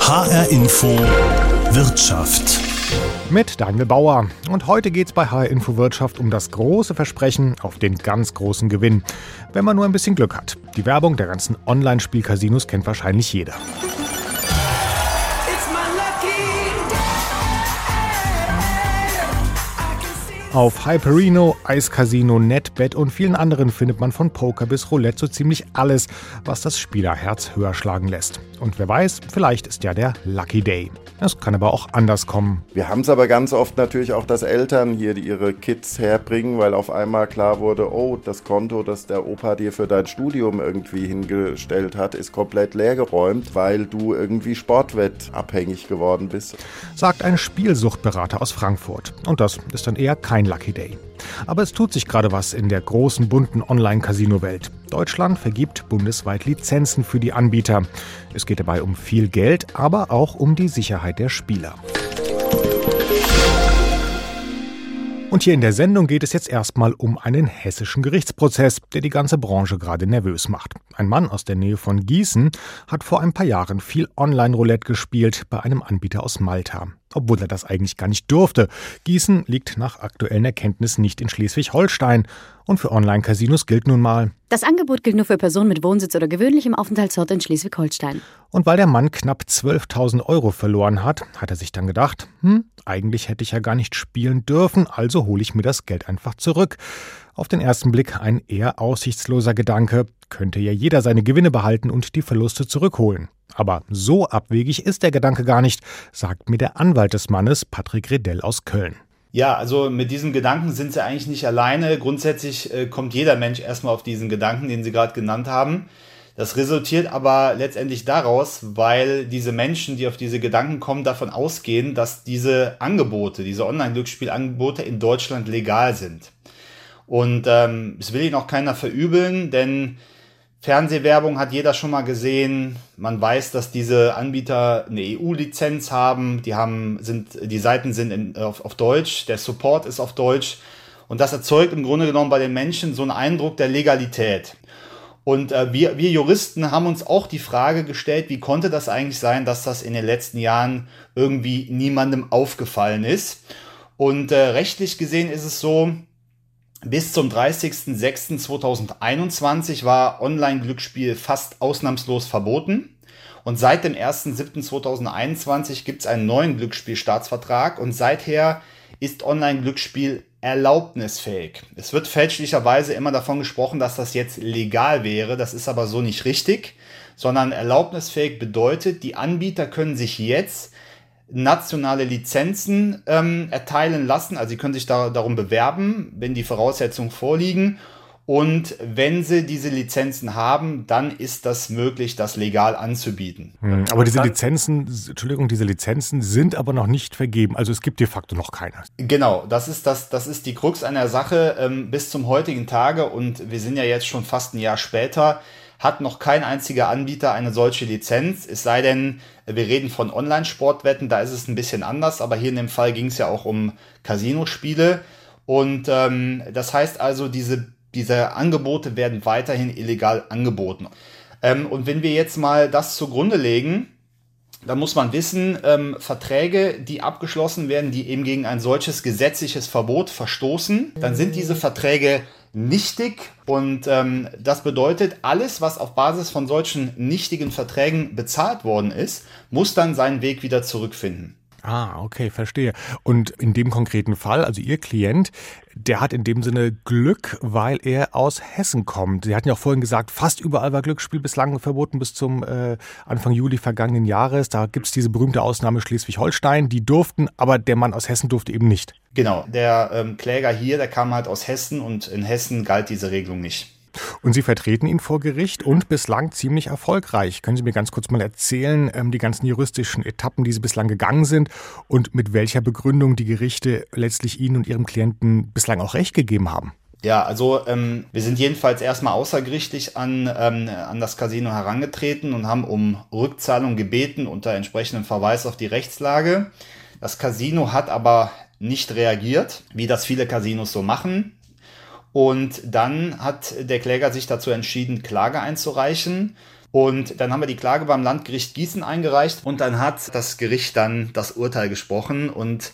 HR Info Wirtschaft. Mit Daniel Bauer. Und heute geht es bei HR Info Wirtschaft um das große Versprechen auf den ganz großen Gewinn. Wenn man nur ein bisschen Glück hat. Die Werbung der ganzen Online-Spiel-Casinos kennt wahrscheinlich jeder. Auf Hyperino, Eiscasino, NetBet und vielen anderen findet man von Poker bis Roulette so ziemlich alles, was das Spielerherz höher schlagen lässt. Und wer weiß, vielleicht ist ja der Lucky Day. Es kann aber auch anders kommen. Wir haben es aber ganz oft natürlich auch, dass Eltern hier ihre Kids herbringen, weil auf einmal klar wurde, oh, das Konto, das der Opa dir für dein Studium irgendwie hingestellt hat, ist komplett leergeräumt, weil du irgendwie sportwettabhängig geworden bist. Sagt ein Spielsuchtberater aus Frankfurt. Und das ist dann eher kein Lucky Day. Aber es tut sich gerade was in der großen bunten Online-Casino-Welt. Deutschland vergibt bundesweit Lizenzen für die Anbieter. Es geht dabei um viel Geld, aber auch um die Sicherheit der Spieler. Und hier in der Sendung geht es jetzt erstmal um einen hessischen Gerichtsprozess, der die ganze Branche gerade nervös macht. Ein Mann aus der Nähe von Gießen hat vor ein paar Jahren viel Online-Roulette gespielt bei einem Anbieter aus Malta obwohl er das eigentlich gar nicht durfte. Gießen liegt nach aktuellen Erkenntnissen nicht in Schleswig-Holstein. Und für Online-Casinos gilt nun mal. Das Angebot gilt nur für Personen mit Wohnsitz oder gewöhnlichem Aufenthaltsort in Schleswig-Holstein. Und weil der Mann knapp 12.000 Euro verloren hat, hat er sich dann gedacht, hm, eigentlich hätte ich ja gar nicht spielen dürfen, also hole ich mir das Geld einfach zurück. Auf den ersten Blick ein eher aussichtsloser Gedanke, könnte ja jeder seine Gewinne behalten und die Verluste zurückholen. Aber so abwegig ist der Gedanke gar nicht, sagt mir der Anwalt des Mannes, Patrick Redell aus Köln. Ja, also mit diesem Gedanken sind Sie eigentlich nicht alleine. Grundsätzlich äh, kommt jeder Mensch erstmal auf diesen Gedanken, den Sie gerade genannt haben. Das resultiert aber letztendlich daraus, weil diese Menschen, die auf diese Gedanken kommen, davon ausgehen, dass diese Angebote, diese Online-Glücksspielangebote in Deutschland legal sind. Und ähm, das will Ihnen auch keiner verübeln, denn Fernsehwerbung hat jeder schon mal gesehen. Man weiß, dass diese Anbieter eine EU-Lizenz haben. Die haben, sind, die Seiten sind in, auf, auf Deutsch. Der Support ist auf Deutsch. Und das erzeugt im Grunde genommen bei den Menschen so einen Eindruck der Legalität. Und äh, wir, wir Juristen haben uns auch die Frage gestellt, wie konnte das eigentlich sein, dass das in den letzten Jahren irgendwie niemandem aufgefallen ist. Und äh, rechtlich gesehen ist es so, bis zum 30.06.2021 war Online-Glücksspiel fast ausnahmslos verboten. Und seit dem 1.07.2021 gibt es einen neuen Glücksspielstaatsvertrag und seither ist Online-Glücksspiel erlaubnisfähig. Es wird fälschlicherweise immer davon gesprochen, dass das jetzt legal wäre. Das ist aber so nicht richtig, sondern erlaubnisfähig bedeutet, die Anbieter können sich jetzt nationale Lizenzen ähm, erteilen lassen. Also sie können sich da, darum bewerben, wenn die Voraussetzungen vorliegen. Und wenn sie diese Lizenzen haben, dann ist das möglich, das legal anzubieten. Hm, aber diese Lizenzen, Entschuldigung, diese Lizenzen sind aber noch nicht vergeben. Also es gibt de facto noch keine. Genau, das ist das, das ist die Krux einer Sache ähm, bis zum heutigen Tage. Und wir sind ja jetzt schon fast ein Jahr später hat noch kein einziger Anbieter eine solche Lizenz. Es sei denn, wir reden von Online-Sportwetten, da ist es ein bisschen anders, aber hier in dem Fall ging es ja auch um Casino-Spiele. Und ähm, das heißt also, diese, diese Angebote werden weiterhin illegal angeboten. Ähm, und wenn wir jetzt mal das zugrunde legen, dann muss man wissen, ähm, Verträge, die abgeschlossen werden, die eben gegen ein solches gesetzliches Verbot verstoßen, dann sind diese Verträge nichtig und ähm, das bedeutet, alles, was auf Basis von solchen nichtigen Verträgen bezahlt worden ist, muss dann seinen Weg wieder zurückfinden. Ah, okay, verstehe. Und in dem konkreten Fall, also Ihr Klient, der hat in dem Sinne Glück, weil er aus Hessen kommt. Sie hatten ja auch vorhin gesagt, fast überall war Glücksspiel bislang verboten bis zum äh, Anfang Juli vergangenen Jahres. Da gibt es diese berühmte Ausnahme Schleswig-Holstein. Die durften, aber der Mann aus Hessen durfte eben nicht. Genau, der ähm, Kläger hier, der kam halt aus Hessen und in Hessen galt diese Regelung nicht. Und Sie vertreten ihn vor Gericht und bislang ziemlich erfolgreich. Können Sie mir ganz kurz mal erzählen, ähm, die ganzen juristischen Etappen, die Sie bislang gegangen sind und mit welcher Begründung die Gerichte letztlich Ihnen und Ihrem Klienten bislang auch Recht gegeben haben? Ja, also ähm, wir sind jedenfalls erstmal außergerichtlich an, ähm, an das Casino herangetreten und haben um Rückzahlung gebeten unter entsprechendem Verweis auf die Rechtslage. Das Casino hat aber nicht reagiert, wie das viele Casinos so machen. Und dann hat der Kläger sich dazu entschieden, Klage einzureichen. Und dann haben wir die Klage beim Landgericht Gießen eingereicht und dann hat das Gericht dann das Urteil gesprochen und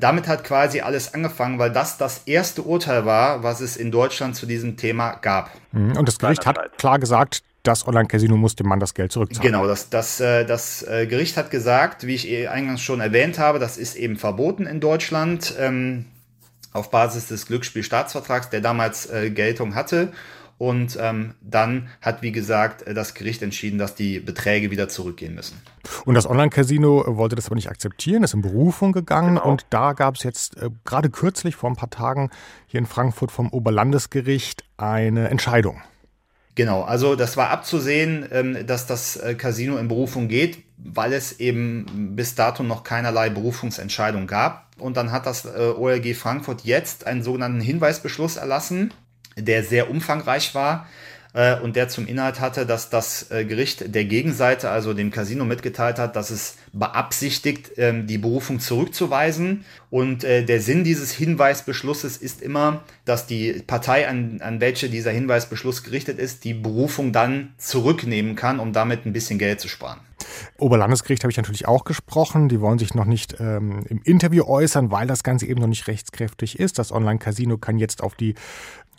damit hat quasi alles angefangen, weil das das erste Urteil war, was es in Deutschland zu diesem Thema gab. Mhm. Und das Gericht hat klar gesagt, das Online-Casino muss dem Mann das Geld zurückzahlen. Genau, das, das, äh, das äh, Gericht hat gesagt, wie ich eh eingangs schon erwähnt habe, das ist eben verboten in Deutschland ähm, auf Basis des Glücksspielstaatsvertrags, der damals äh, Geltung hatte. Und ähm, dann hat, wie gesagt, das Gericht entschieden, dass die Beträge wieder zurückgehen müssen. Und das Online-Casino wollte das aber nicht akzeptieren, ist in Berufung gegangen. Genau. Und da gab es jetzt äh, gerade kürzlich, vor ein paar Tagen, hier in Frankfurt vom Oberlandesgericht eine Entscheidung. Genau, also das war abzusehen, ähm, dass das äh, Casino in Berufung geht, weil es eben bis dato noch keinerlei Berufungsentscheidung gab. Und dann hat das äh, OLG Frankfurt jetzt einen sogenannten Hinweisbeschluss erlassen, der sehr umfangreich war äh, und der zum Inhalt hatte, dass das äh, Gericht der Gegenseite, also dem Casino, mitgeteilt hat, dass es beabsichtigt, ähm, die Berufung zurückzuweisen. Und äh, der Sinn dieses Hinweisbeschlusses ist immer, dass die Partei, an, an welche dieser Hinweisbeschluss gerichtet ist, die Berufung dann zurücknehmen kann, um damit ein bisschen Geld zu sparen. Oberlandesgericht habe ich natürlich auch gesprochen. Die wollen sich noch nicht ähm, im Interview äußern, weil das Ganze eben noch nicht rechtskräftig ist. Das Online-Casino kann jetzt auf die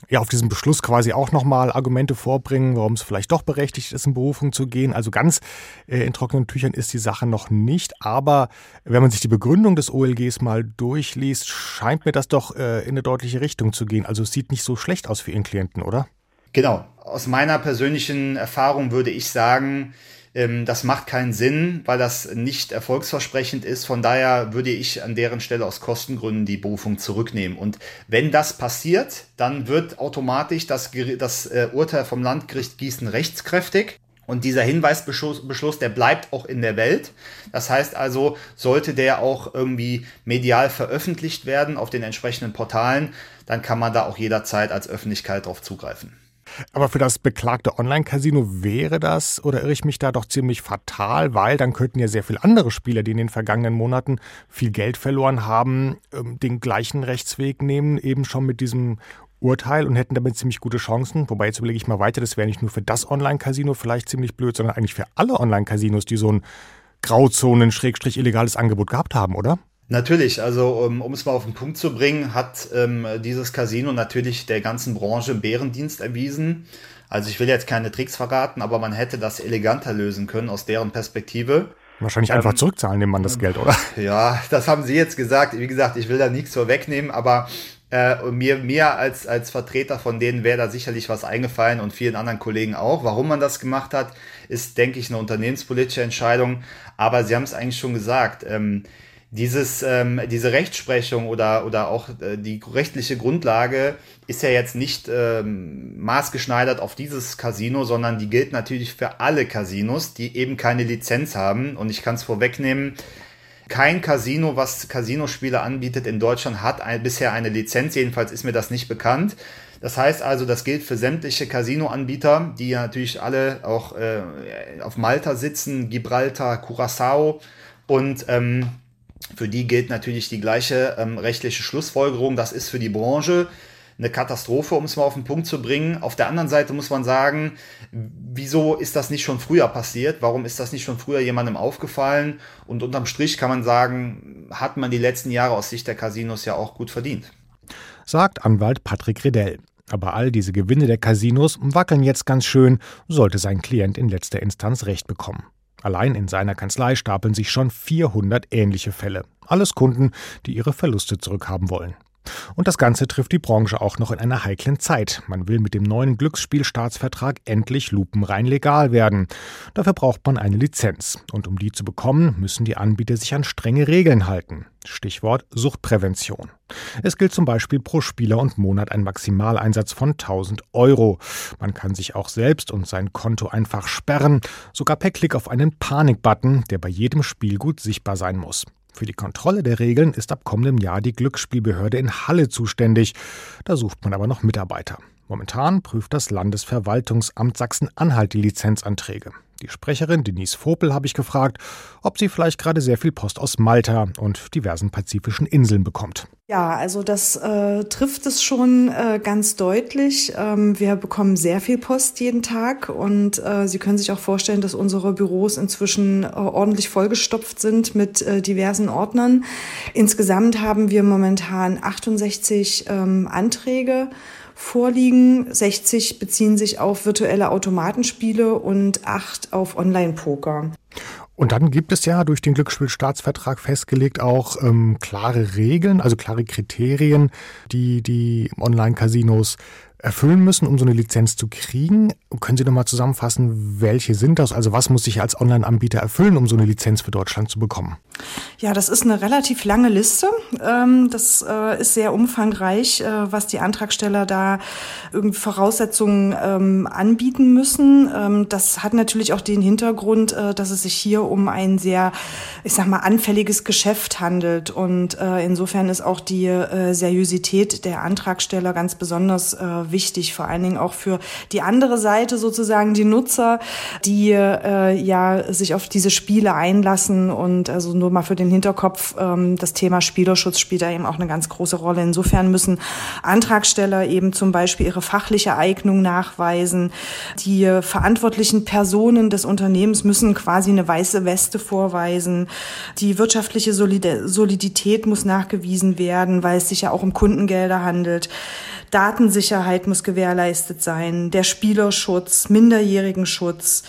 ja, auf diesen Beschluss quasi auch nochmal Argumente vorbringen, warum es vielleicht doch berechtigt ist, in Berufung zu gehen. Also ganz äh, in trockenen Tüchern ist die Sache noch nicht. Aber wenn man sich die Begründung des OLGs mal durchliest, scheint mir das doch äh, in eine deutliche Richtung zu gehen. Also es sieht nicht so schlecht aus für Ihren Klienten, oder? Genau. Aus meiner persönlichen Erfahrung würde ich sagen, ähm, das macht keinen Sinn, weil das nicht erfolgsversprechend ist. Von daher würde ich an deren Stelle aus Kostengründen die Berufung zurücknehmen. Und wenn das passiert, dann wird automatisch das, das äh, Urteil vom Landgericht Gießen rechtskräftig. Und dieser Hinweisbeschluss, Beschluss, der bleibt auch in der Welt. Das heißt also, sollte der auch irgendwie medial veröffentlicht werden auf den entsprechenden Portalen, dann kann man da auch jederzeit als Öffentlichkeit drauf zugreifen. Aber für das beklagte Online-Casino wäre das, oder irre ich mich da doch ziemlich fatal, weil dann könnten ja sehr viele andere Spieler, die in den vergangenen Monaten viel Geld verloren haben, ähm, den gleichen Rechtsweg nehmen, eben schon mit diesem Urteil und hätten damit ziemlich gute Chancen. Wobei jetzt überlege ich mal weiter, das wäre nicht nur für das Online-Casino vielleicht ziemlich blöd, sondern eigentlich für alle Online-Casinos, die so ein Grauzonen-illegales Angebot gehabt haben, oder? Natürlich, also um, um es mal auf den Punkt zu bringen, hat ähm, dieses Casino natürlich der ganzen Branche Bärendienst erwiesen. Also ich will jetzt keine Tricks verraten, aber man hätte das eleganter lösen können aus deren Perspektive. Wahrscheinlich einfach ähm, zurückzahlen dem Mann das Geld, oder? Ja, das haben Sie jetzt gesagt. Wie gesagt, ich will da nichts vorwegnehmen, aber äh, mir, mir als, als Vertreter von denen wäre da sicherlich was eingefallen und vielen anderen Kollegen auch. Warum man das gemacht hat, ist, denke ich, eine unternehmenspolitische Entscheidung. Aber Sie haben es eigentlich schon gesagt. Ähm, dieses, ähm, diese Rechtsprechung oder, oder auch äh, die rechtliche Grundlage ist ja jetzt nicht ähm, maßgeschneidert auf dieses Casino, sondern die gilt natürlich für alle Casinos, die eben keine Lizenz haben. Und ich kann es vorwegnehmen, kein Casino, was Casinospiele anbietet in Deutschland, hat ein, bisher eine Lizenz. Jedenfalls ist mir das nicht bekannt. Das heißt also, das gilt für sämtliche Casino-Anbieter, die ja natürlich alle auch äh, auf Malta sitzen, Gibraltar, Curacao und ähm, für die gilt natürlich die gleiche ähm, rechtliche Schlussfolgerung. Das ist für die Branche eine Katastrophe, um es mal auf den Punkt zu bringen. Auf der anderen Seite muss man sagen, wieso ist das nicht schon früher passiert? Warum ist das nicht schon früher jemandem aufgefallen? Und unterm Strich kann man sagen, hat man die letzten Jahre aus Sicht der Casinos ja auch gut verdient. Sagt Anwalt Patrick Redell. Aber all diese Gewinne der Casinos wackeln jetzt ganz schön, sollte sein Klient in letzter Instanz Recht bekommen. Allein in seiner Kanzlei stapeln sich schon 400 ähnliche Fälle. Alles Kunden, die ihre Verluste zurückhaben wollen. Und das Ganze trifft die Branche auch noch in einer heiklen Zeit. Man will mit dem neuen Glücksspielstaatsvertrag endlich lupenrein legal werden. Dafür braucht man eine Lizenz. Und um die zu bekommen, müssen die Anbieter sich an strenge Regeln halten. Stichwort Suchtprävention. Es gilt zum Beispiel pro Spieler und Monat ein Maximaleinsatz von 1000 Euro. Man kann sich auch selbst und sein Konto einfach sperren, sogar per Klick auf einen Panikbutton, der bei jedem Spielgut sichtbar sein muss. Für die Kontrolle der Regeln ist ab kommendem Jahr die Glücksspielbehörde in Halle zuständig. Da sucht man aber noch Mitarbeiter. Momentan prüft das Landesverwaltungsamt Sachsen-Anhalt die Lizenzanträge. Die Sprecherin Denise Vopel habe ich gefragt, ob sie vielleicht gerade sehr viel Post aus Malta und diversen pazifischen Inseln bekommt. Ja, also das äh, trifft es schon äh, ganz deutlich. Ähm, wir bekommen sehr viel Post jeden Tag und äh, Sie können sich auch vorstellen, dass unsere Büros inzwischen äh, ordentlich vollgestopft sind mit äh, diversen Ordnern. Insgesamt haben wir momentan 68 ähm, Anträge vorliegen. 60 beziehen sich auf virtuelle Automatenspiele und 8 auf Online-Poker. Und dann gibt es ja durch den Glücksspielstaatsvertrag festgelegt auch ähm, klare Regeln, also klare Kriterien, die die Online-Casinos erfüllen müssen, um so eine Lizenz zu kriegen. Können Sie noch mal zusammenfassen, welche sind das? Also was muss ich als Online-Anbieter erfüllen, um so eine Lizenz für Deutschland zu bekommen? Ja, das ist eine relativ lange Liste. Ähm, das äh, ist sehr umfangreich, äh, was die Antragsteller da irgendwie Voraussetzungen ähm, anbieten müssen. Ähm, das hat natürlich auch den Hintergrund, äh, dass es sich hier um ein sehr, ich sag mal, anfälliges Geschäft handelt. Und insofern ist auch die Seriosität der Antragsteller ganz besonders wichtig, vor allen Dingen auch für die andere Seite sozusagen, die Nutzer, die ja sich auf diese Spiele einlassen und also nur mal für den Hinterkopf, ähm, das Thema Spielerschutz spielt da eben auch eine ganz große Rolle. Insofern müssen Antragsteller eben zum Beispiel ihre fachliche Eignung nachweisen. Die verantwortlichen Personen des Unternehmens müssen quasi eine weiße Weste vorweisen. Die wirtschaftliche Solidität muss nachgewiesen werden, weil es sich ja auch um Kundengelder handelt. Datensicherheit muss gewährleistet sein, der Spielerschutz, Minderjährigenschutz,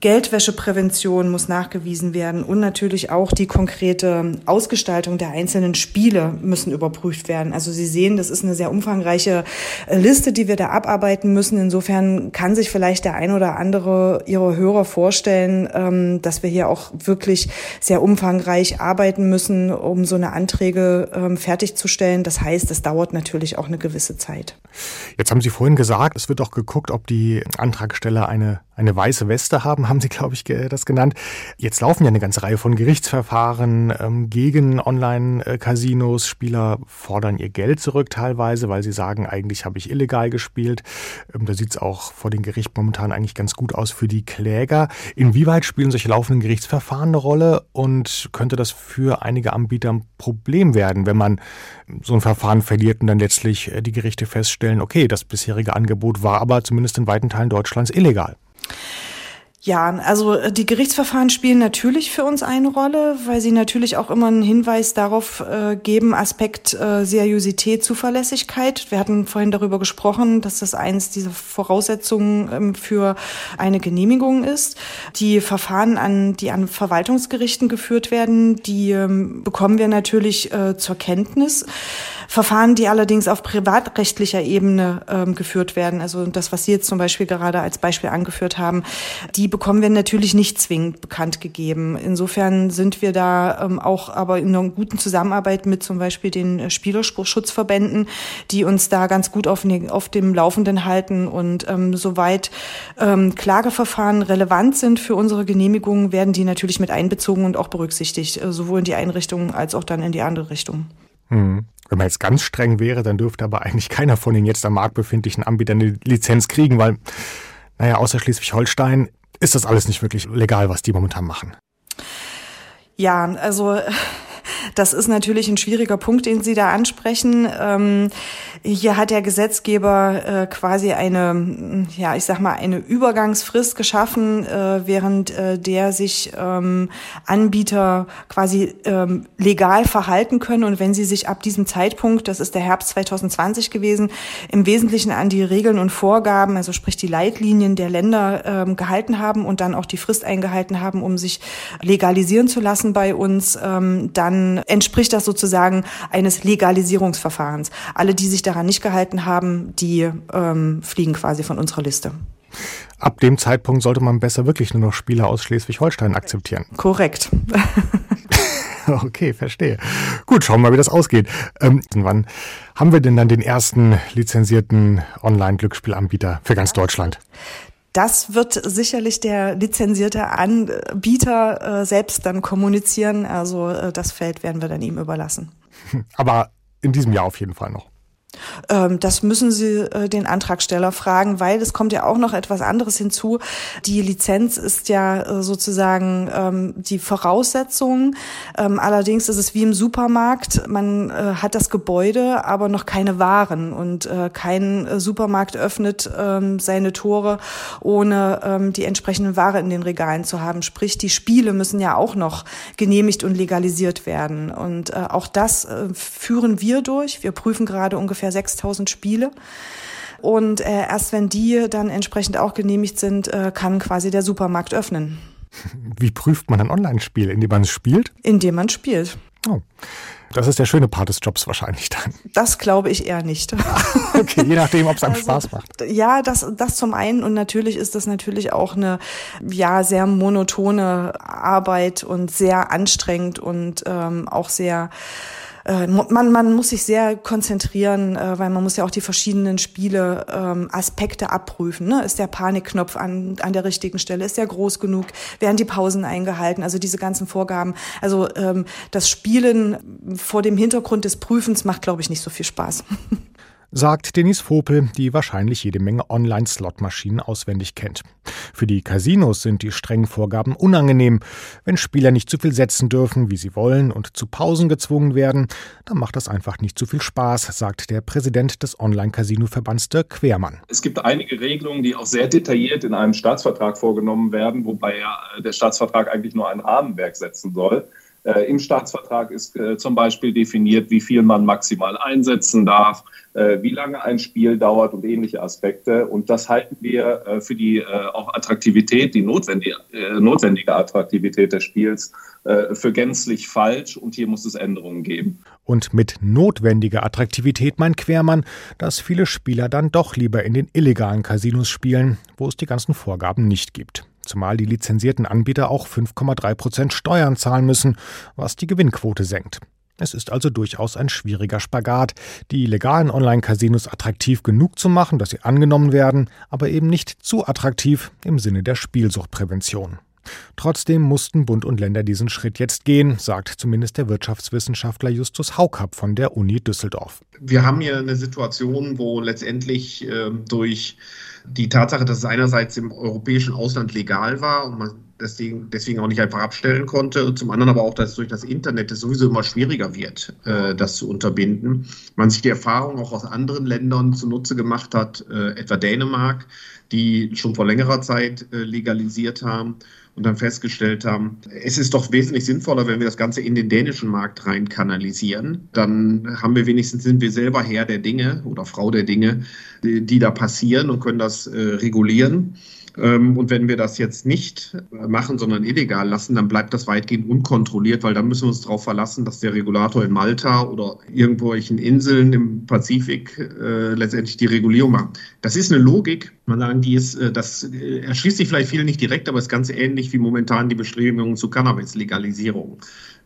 Geldwäscheprävention muss nachgewiesen werden und natürlich auch die konkrete Ausgestaltung der einzelnen Spiele müssen überprüft werden. Also Sie sehen, das ist eine sehr umfangreiche äh, Liste, die wir da abarbeiten müssen. Insofern kann sich vielleicht der ein oder andere Ihrer Hörer vorstellen, ähm, dass wir hier auch wirklich sehr umfangreich arbeiten müssen, um so eine Anträge ähm, fertigzustellen. Das heißt, es dauert natürlich auch eine gewisse Zeit. Jetzt haben Sie vorhin gesagt, es wird auch geguckt, ob die Antragsteller eine, eine weiße Weste haben haben Sie, glaube ich, das genannt. Jetzt laufen ja eine ganze Reihe von Gerichtsverfahren ähm, gegen Online-Casinos. Spieler fordern ihr Geld zurück teilweise, weil sie sagen, eigentlich habe ich illegal gespielt. Ähm, da sieht es auch vor dem Gericht momentan eigentlich ganz gut aus für die Kläger. Inwieweit spielen solche laufenden Gerichtsverfahren eine Rolle und könnte das für einige Anbieter ein Problem werden, wenn man so ein Verfahren verliert und dann letztlich äh, die Gerichte feststellen, okay, das bisherige Angebot war aber zumindest in weiten Teilen Deutschlands illegal? Ja, also äh, die Gerichtsverfahren spielen natürlich für uns eine Rolle, weil sie natürlich auch immer einen Hinweis darauf äh, geben, Aspekt äh, Seriosität, Zuverlässigkeit. Wir hatten vorhin darüber gesprochen, dass das eins dieser Voraussetzungen ähm, für eine Genehmigung ist. Die Verfahren, an, die an Verwaltungsgerichten geführt werden, die ähm, bekommen wir natürlich äh, zur Kenntnis. Verfahren, die allerdings auf privatrechtlicher Ebene ähm, geführt werden, also das, was Sie jetzt zum Beispiel gerade als Beispiel angeführt haben, die bekommen wir natürlich nicht zwingend bekannt gegeben. Insofern sind wir da ähm, auch aber in einer guten Zusammenarbeit mit zum Beispiel den äh, Spielerschutzverbänden, die uns da ganz gut auf, auf dem Laufenden halten und ähm, soweit ähm, Klageverfahren relevant sind für unsere Genehmigungen, werden die natürlich mit einbezogen und auch berücksichtigt, äh, sowohl in die Einrichtung als auch dann in die andere Richtung. Hm. Wenn man jetzt ganz streng wäre, dann dürfte aber eigentlich keiner von den jetzt am Markt befindlichen Anbietern eine Lizenz kriegen, weil, naja, außer Schleswig-Holstein ist das alles nicht wirklich legal, was die momentan machen. Ja, also das ist natürlich ein schwieriger Punkt, den Sie da ansprechen. Ähm, hier hat der Gesetzgeber äh, quasi eine, ja, ich sag mal, eine Übergangsfrist geschaffen, äh, während äh, der sich ähm, Anbieter quasi ähm, legal verhalten können. Und wenn sie sich ab diesem Zeitpunkt, das ist der Herbst 2020 gewesen, im Wesentlichen an die Regeln und Vorgaben, also sprich die Leitlinien der Länder ähm, gehalten haben und dann auch die Frist eingehalten haben, um sich legalisieren zu lassen bei uns, ähm, dann entspricht das sozusagen eines Legalisierungsverfahrens. Alle, die sich daran nicht gehalten haben, die ähm, fliegen quasi von unserer Liste. Ab dem Zeitpunkt sollte man besser wirklich nur noch Spieler aus Schleswig-Holstein akzeptieren. Korrekt. okay, verstehe. Gut, schauen wir mal, wie das ausgeht. Ähm, wann haben wir denn dann den ersten lizenzierten Online-Glücksspielanbieter für ganz Deutschland? Das wird sicherlich der lizenzierte Anbieter äh, selbst dann kommunizieren. Also äh, das Feld werden wir dann ihm überlassen. Aber in diesem Jahr auf jeden Fall noch. Ähm, das müssen Sie äh, den Antragsteller fragen, weil es kommt ja auch noch etwas anderes hinzu. Die Lizenz ist ja äh, sozusagen ähm, die Voraussetzung. Ähm, allerdings ist es wie im Supermarkt. Man äh, hat das Gebäude, aber noch keine Waren und kein Supermarkt öffnet seine Tore, ohne die entsprechenden Ware in den Regalen zu haben. Sprich, die Spiele müssen ja auch noch genehmigt und legalisiert werden. Und auch das führen wir durch. Wir prüfen gerade ungefähr ungefähr 6000 Spiele. Und äh, erst wenn die dann entsprechend auch genehmigt sind, äh, kann quasi der Supermarkt öffnen. Wie prüft man ein Online-Spiel? Indem man es spielt? Indem man spielt. Oh. Das ist der schöne Part des Jobs wahrscheinlich dann. Das glaube ich eher nicht. okay, je nachdem, ob es einem also, Spaß macht. Ja, das, das zum einen und natürlich ist das natürlich auch eine ja sehr monotone Arbeit und sehr anstrengend und ähm, auch sehr äh, man, man muss sich sehr konzentrieren, äh, weil man muss ja auch die verschiedenen Spiele ähm, Aspekte abprüfen. Ne? Ist der Panikknopf an, an der richtigen Stelle? Ist der groß genug? Werden die Pausen eingehalten? Also diese ganzen Vorgaben. Also ähm, das Spielen vor dem Hintergrund des Prüfens macht, glaube ich, nicht so viel Spaß. sagt Denise Vopel, die wahrscheinlich jede Menge Online-Slot-Maschinen auswendig kennt. Für die Casinos sind die strengen Vorgaben unangenehm. Wenn Spieler nicht zu viel setzen dürfen, wie sie wollen, und zu Pausen gezwungen werden, dann macht das einfach nicht zu viel Spaß, sagt der Präsident des Online-Casino-Verbands Dirk Quermann. Es gibt einige Regelungen, die auch sehr detailliert in einem Staatsvertrag vorgenommen werden, wobei ja der Staatsvertrag eigentlich nur ein Rahmenwerk setzen soll. Äh, Im Staatsvertrag ist äh, zum Beispiel definiert, wie viel man maximal einsetzen darf, äh, wie lange ein Spiel dauert und ähnliche Aspekte. Und das halten wir äh, für die äh, auch Attraktivität, die notwendige, äh, notwendige Attraktivität des Spiels für gänzlich falsch. Und hier muss es Änderungen geben. Und mit notwendiger Attraktivität meint Quermann, dass viele Spieler dann doch lieber in den illegalen Casinos spielen, wo es die ganzen Vorgaben nicht gibt zumal die lizenzierten Anbieter auch 5,3 Prozent Steuern zahlen müssen, was die Gewinnquote senkt. Es ist also durchaus ein schwieriger Spagat, die legalen Online-Casinos attraktiv genug zu machen, dass sie angenommen werden, aber eben nicht zu attraktiv im Sinne der Spielsuchtprävention. Trotzdem mussten Bund und Länder diesen Schritt jetzt gehen, sagt zumindest der Wirtschaftswissenschaftler Justus Haukapp von der Uni Düsseldorf. Wir haben hier eine Situation, wo letztendlich äh, durch die Tatsache, dass es einerseits im europäischen Ausland legal war und man deswegen, deswegen auch nicht einfach abstellen konnte, zum anderen aber auch, dass durch das Internet es sowieso immer schwieriger wird, äh, das zu unterbinden. Man sich die Erfahrung auch aus anderen Ländern zunutze gemacht hat, äh, etwa Dänemark, die schon vor längerer Zeit äh, legalisiert haben und dann festgestellt haben, es ist doch wesentlich sinnvoller, wenn wir das Ganze in den dänischen Markt rein kanalisieren. Dann haben wir wenigstens, sind wir selber Herr der Dinge oder Frau der Dinge, die, die da passieren und können das äh, regulieren. Ähm, und wenn wir das jetzt nicht machen, sondern illegal lassen, dann bleibt das weitgehend unkontrolliert, weil dann müssen wir uns darauf verlassen, dass der Regulator in Malta oder irgendwelchen Inseln im Pazifik äh, letztendlich die Regulierung macht. Das ist eine Logik, man sagen, die ist, äh, das äh, erschließt sich vielleicht vielen nicht direkt, aber ist ganz ähnlich wie momentan die Bestrebungen zur Cannabis-Legalisierung.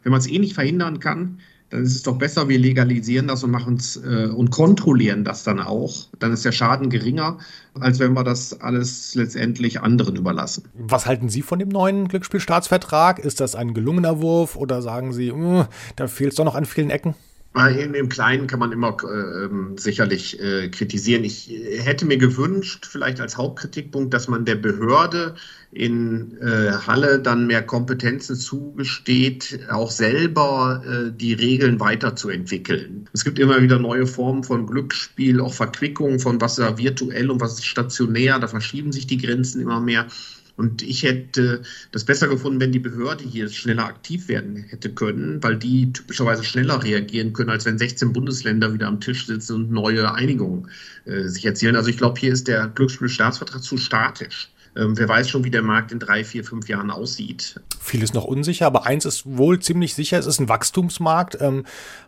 Wenn man es eh nicht verhindern kann, dann ist es doch besser, wir legalisieren das und machen es äh, und kontrollieren das dann auch. Dann ist der Schaden geringer, als wenn wir das alles letztendlich anderen überlassen. Was halten Sie von dem neuen Glücksspielstaatsvertrag? Ist das ein gelungener Wurf oder sagen Sie, mh, da fehlt es doch noch an vielen Ecken? Im Kleinen kann man immer äh, ähm, sicherlich äh, kritisieren. Ich äh, hätte mir gewünscht, vielleicht als Hauptkritikpunkt, dass man der Behörde in äh, Halle dann mehr Kompetenzen zugesteht, auch selber äh, die Regeln weiterzuentwickeln. Es gibt immer wieder neue Formen von Glücksspiel, auch Verquickungen von was ist virtuell und was ist stationär. Da verschieben sich die Grenzen immer mehr. Und ich hätte das besser gefunden, wenn die Behörde hier schneller aktiv werden hätte können, weil die typischerweise schneller reagieren können, als wenn 16 Bundesländer wieder am Tisch sitzen und neue Einigungen äh, sich erzielen. Also ich glaube, hier ist der Glücksspielstaatsvertrag zu statisch. Ähm, wer weiß schon, wie der Markt in drei, vier, fünf Jahren aussieht. Vieles noch unsicher, aber eins ist wohl ziemlich sicher, es ist ein Wachstumsmarkt. Ähm,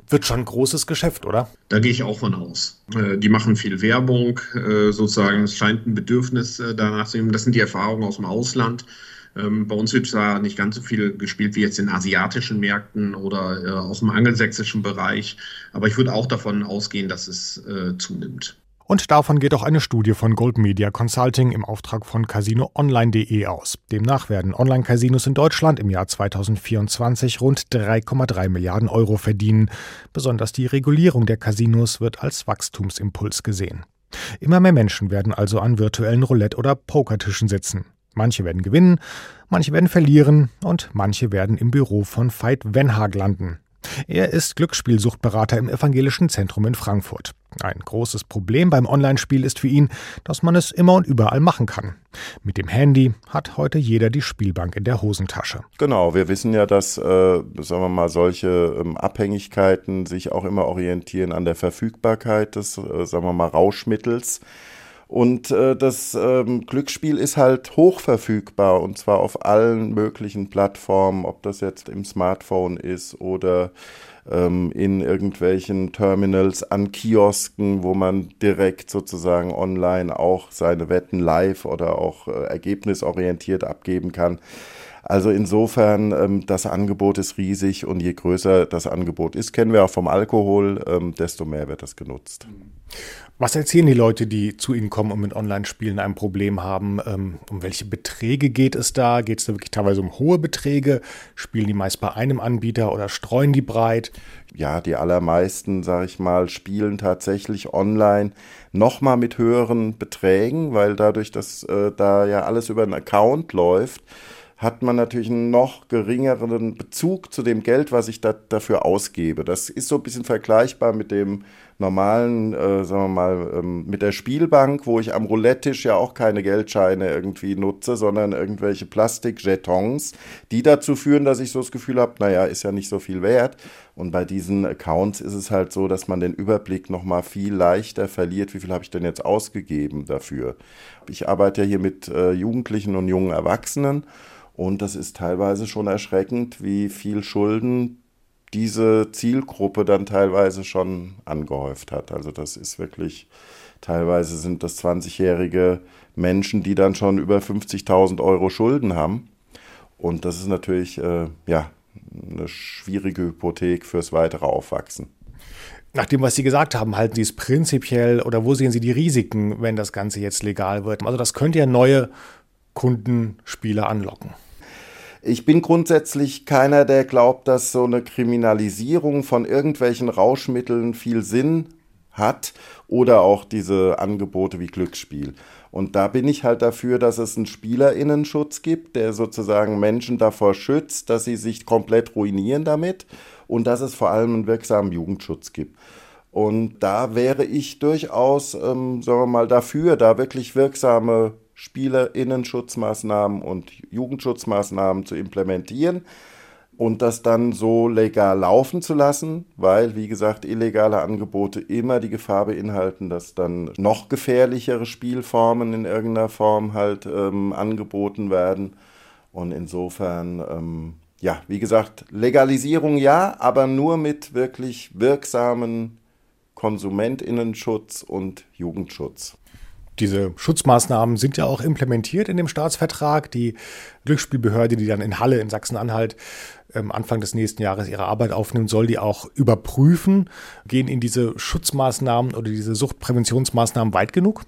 wird schon ein großes Geschäft, oder? Da gehe ich auch von aus. Äh, die machen viel Werbung, äh, sozusagen. Es scheint ein Bedürfnis äh, danach zu nehmen. Das sind die Erfahrungen aus dem Ausland. Ähm, bei uns wird zwar nicht ganz so viel gespielt wie jetzt in asiatischen Märkten oder äh, aus dem angelsächsischen Bereich, aber ich würde auch davon ausgehen, dass es äh, zunimmt. Und davon geht auch eine Studie von Gold Media Consulting im Auftrag von CasinoOnline.de aus. Demnach werden Online-Casinos in Deutschland im Jahr 2024 rund 3,3 Milliarden Euro verdienen. Besonders die Regulierung der Casinos wird als Wachstumsimpuls gesehen. Immer mehr Menschen werden also an virtuellen Roulette- oder Pokertischen sitzen. Manche werden gewinnen, manche werden verlieren und manche werden im Büro von Veit Wenhag landen. Er ist Glücksspielsuchtberater im Evangelischen Zentrum in Frankfurt. Ein großes Problem beim Online-Spiel ist für ihn, dass man es immer und überall machen kann. Mit dem Handy hat heute jeder die Spielbank in der Hosentasche. Genau, wir wissen ja, dass, äh, sagen wir mal, solche ähm, Abhängigkeiten sich auch immer orientieren an der Verfügbarkeit des, äh, sagen wir mal, Rauschmittels. Und äh, das ähm, Glücksspiel ist halt hochverfügbar und zwar auf allen möglichen Plattformen, ob das jetzt im Smartphone ist oder ähm, in irgendwelchen Terminals an Kiosken, wo man direkt sozusagen online auch seine Wetten live oder auch äh, ergebnisorientiert abgeben kann. Also insofern, ähm, das Angebot ist riesig und je größer das Angebot ist, kennen wir auch vom Alkohol, ähm, desto mehr wird das genutzt. Was erzählen die Leute, die zu Ihnen kommen und mit Online-Spielen ein Problem haben? Ähm, um welche Beträge geht es da? Geht es da wirklich teilweise um hohe Beträge? Spielen die meist bei einem Anbieter oder streuen die breit? Ja, die allermeisten, sage ich mal, spielen tatsächlich online nochmal mit höheren Beträgen, weil dadurch, dass äh, da ja alles über einen Account läuft, hat man natürlich einen noch geringeren Bezug zu dem Geld, was ich da, dafür ausgebe. Das ist so ein bisschen vergleichbar mit dem normalen, äh, sagen wir mal, ähm, mit der Spielbank, wo ich am Roulette-Tisch ja auch keine Geldscheine irgendwie nutze, sondern irgendwelche Plastikjetons, die dazu führen, dass ich so das Gefühl habe, naja, ist ja nicht so viel wert. Und bei diesen Accounts ist es halt so, dass man den Überblick nochmal viel leichter verliert, wie viel habe ich denn jetzt ausgegeben dafür. Ich arbeite ja hier mit äh, Jugendlichen und jungen Erwachsenen und das ist teilweise schon erschreckend, wie viel Schulden diese Zielgruppe dann teilweise schon angehäuft hat. Also das ist wirklich, teilweise sind das 20-jährige Menschen, die dann schon über 50.000 Euro Schulden haben. Und das ist natürlich äh, ja, eine schwierige Hypothek fürs weitere Aufwachsen. Nach dem, was Sie gesagt haben, halten Sie es prinzipiell oder wo sehen Sie die Risiken, wenn das Ganze jetzt legal wird? Also das könnte ja neue Kundenspieler anlocken. Ich bin grundsätzlich keiner, der glaubt, dass so eine Kriminalisierung von irgendwelchen Rauschmitteln viel Sinn hat oder auch diese Angebote wie Glücksspiel. Und da bin ich halt dafür, dass es einen Spielerinnenschutz gibt, der sozusagen Menschen davor schützt, dass sie sich komplett ruinieren damit und dass es vor allem einen wirksamen Jugendschutz gibt. Und da wäre ich durchaus, ähm, sagen wir mal, dafür, da wirklich wirksame Spielerinnenschutzmaßnahmen und Jugendschutzmaßnahmen zu implementieren und das dann so legal laufen zu lassen, weil, wie gesagt, illegale Angebote immer die Gefahr beinhalten, dass dann noch gefährlichere Spielformen in irgendeiner Form halt ähm, angeboten werden. Und insofern, ähm, ja, wie gesagt, Legalisierung ja, aber nur mit wirklich wirksamen Konsumentinnenschutz und Jugendschutz. Diese Schutzmaßnahmen sind ja auch implementiert in dem Staatsvertrag. Die Glücksspielbehörde, die dann in Halle in Sachsen-Anhalt ähm, Anfang des nächsten Jahres ihre Arbeit aufnimmt, soll die auch überprüfen. Gehen in diese Schutzmaßnahmen oder diese Suchtpräventionsmaßnahmen weit genug?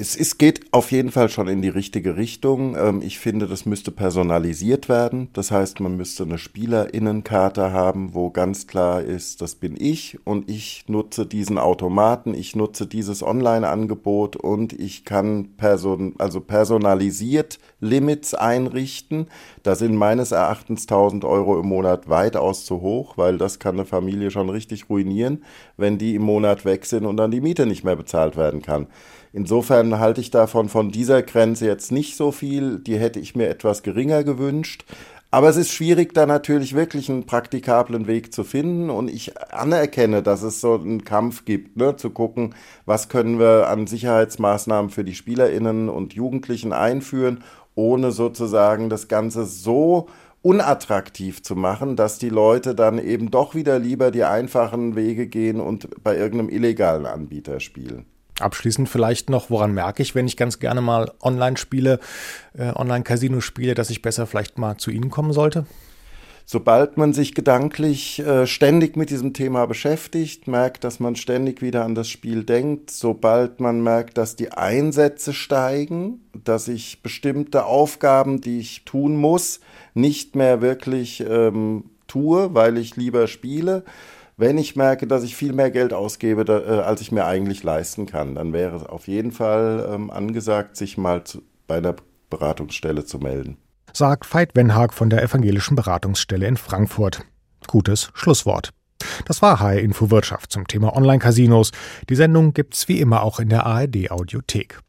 Es, es geht auf jeden Fall schon in die richtige Richtung. Ähm, ich finde, das müsste personalisiert werden. Das heißt, man müsste eine Spielerinnenkarte haben, wo ganz klar ist, das bin ich und ich nutze diesen Automaten, ich nutze dieses Online-Angebot und ich kann person also personalisiert Limits einrichten. Da sind meines Erachtens 1000 Euro im Monat weitaus zu hoch, weil das kann eine Familie schon richtig ruinieren, wenn die im Monat weg sind und dann die Miete nicht mehr bezahlt werden kann. Insofern halte ich davon von dieser Grenze jetzt nicht so viel. Die hätte ich mir etwas geringer gewünscht. Aber es ist schwierig, da natürlich wirklich einen praktikablen Weg zu finden. Und ich anerkenne, dass es so einen Kampf gibt, ne, zu gucken, was können wir an Sicherheitsmaßnahmen für die SpielerInnen und Jugendlichen einführen, ohne sozusagen das Ganze so unattraktiv zu machen, dass die Leute dann eben doch wieder lieber die einfachen Wege gehen und bei irgendeinem illegalen Anbieter spielen. Abschließend vielleicht noch, woran merke ich, wenn ich ganz gerne mal online spiele, äh, Online-Casino spiele, dass ich besser vielleicht mal zu Ihnen kommen sollte? sobald man sich gedanklich äh, ständig mit diesem Thema beschäftigt, merkt, dass man ständig wieder an das Spiel denkt, sobald man merkt, dass die Einsätze steigen, dass ich bestimmte Aufgaben, die ich tun muss, nicht mehr wirklich ähm, tue, weil ich lieber spiele, wenn ich merke, dass ich viel mehr Geld ausgebe, da, äh, als ich mir eigentlich leisten kann, dann wäre es auf jeden Fall ähm, angesagt, sich mal zu, bei einer Beratungsstelle zu melden sagt Veit Wenhag von der Evangelischen Beratungsstelle in Frankfurt. Gutes Schlusswort. Das war HR Info Wirtschaft zum Thema Online-Casinos. Die Sendung gibt's wie immer auch in der ARD Audiothek.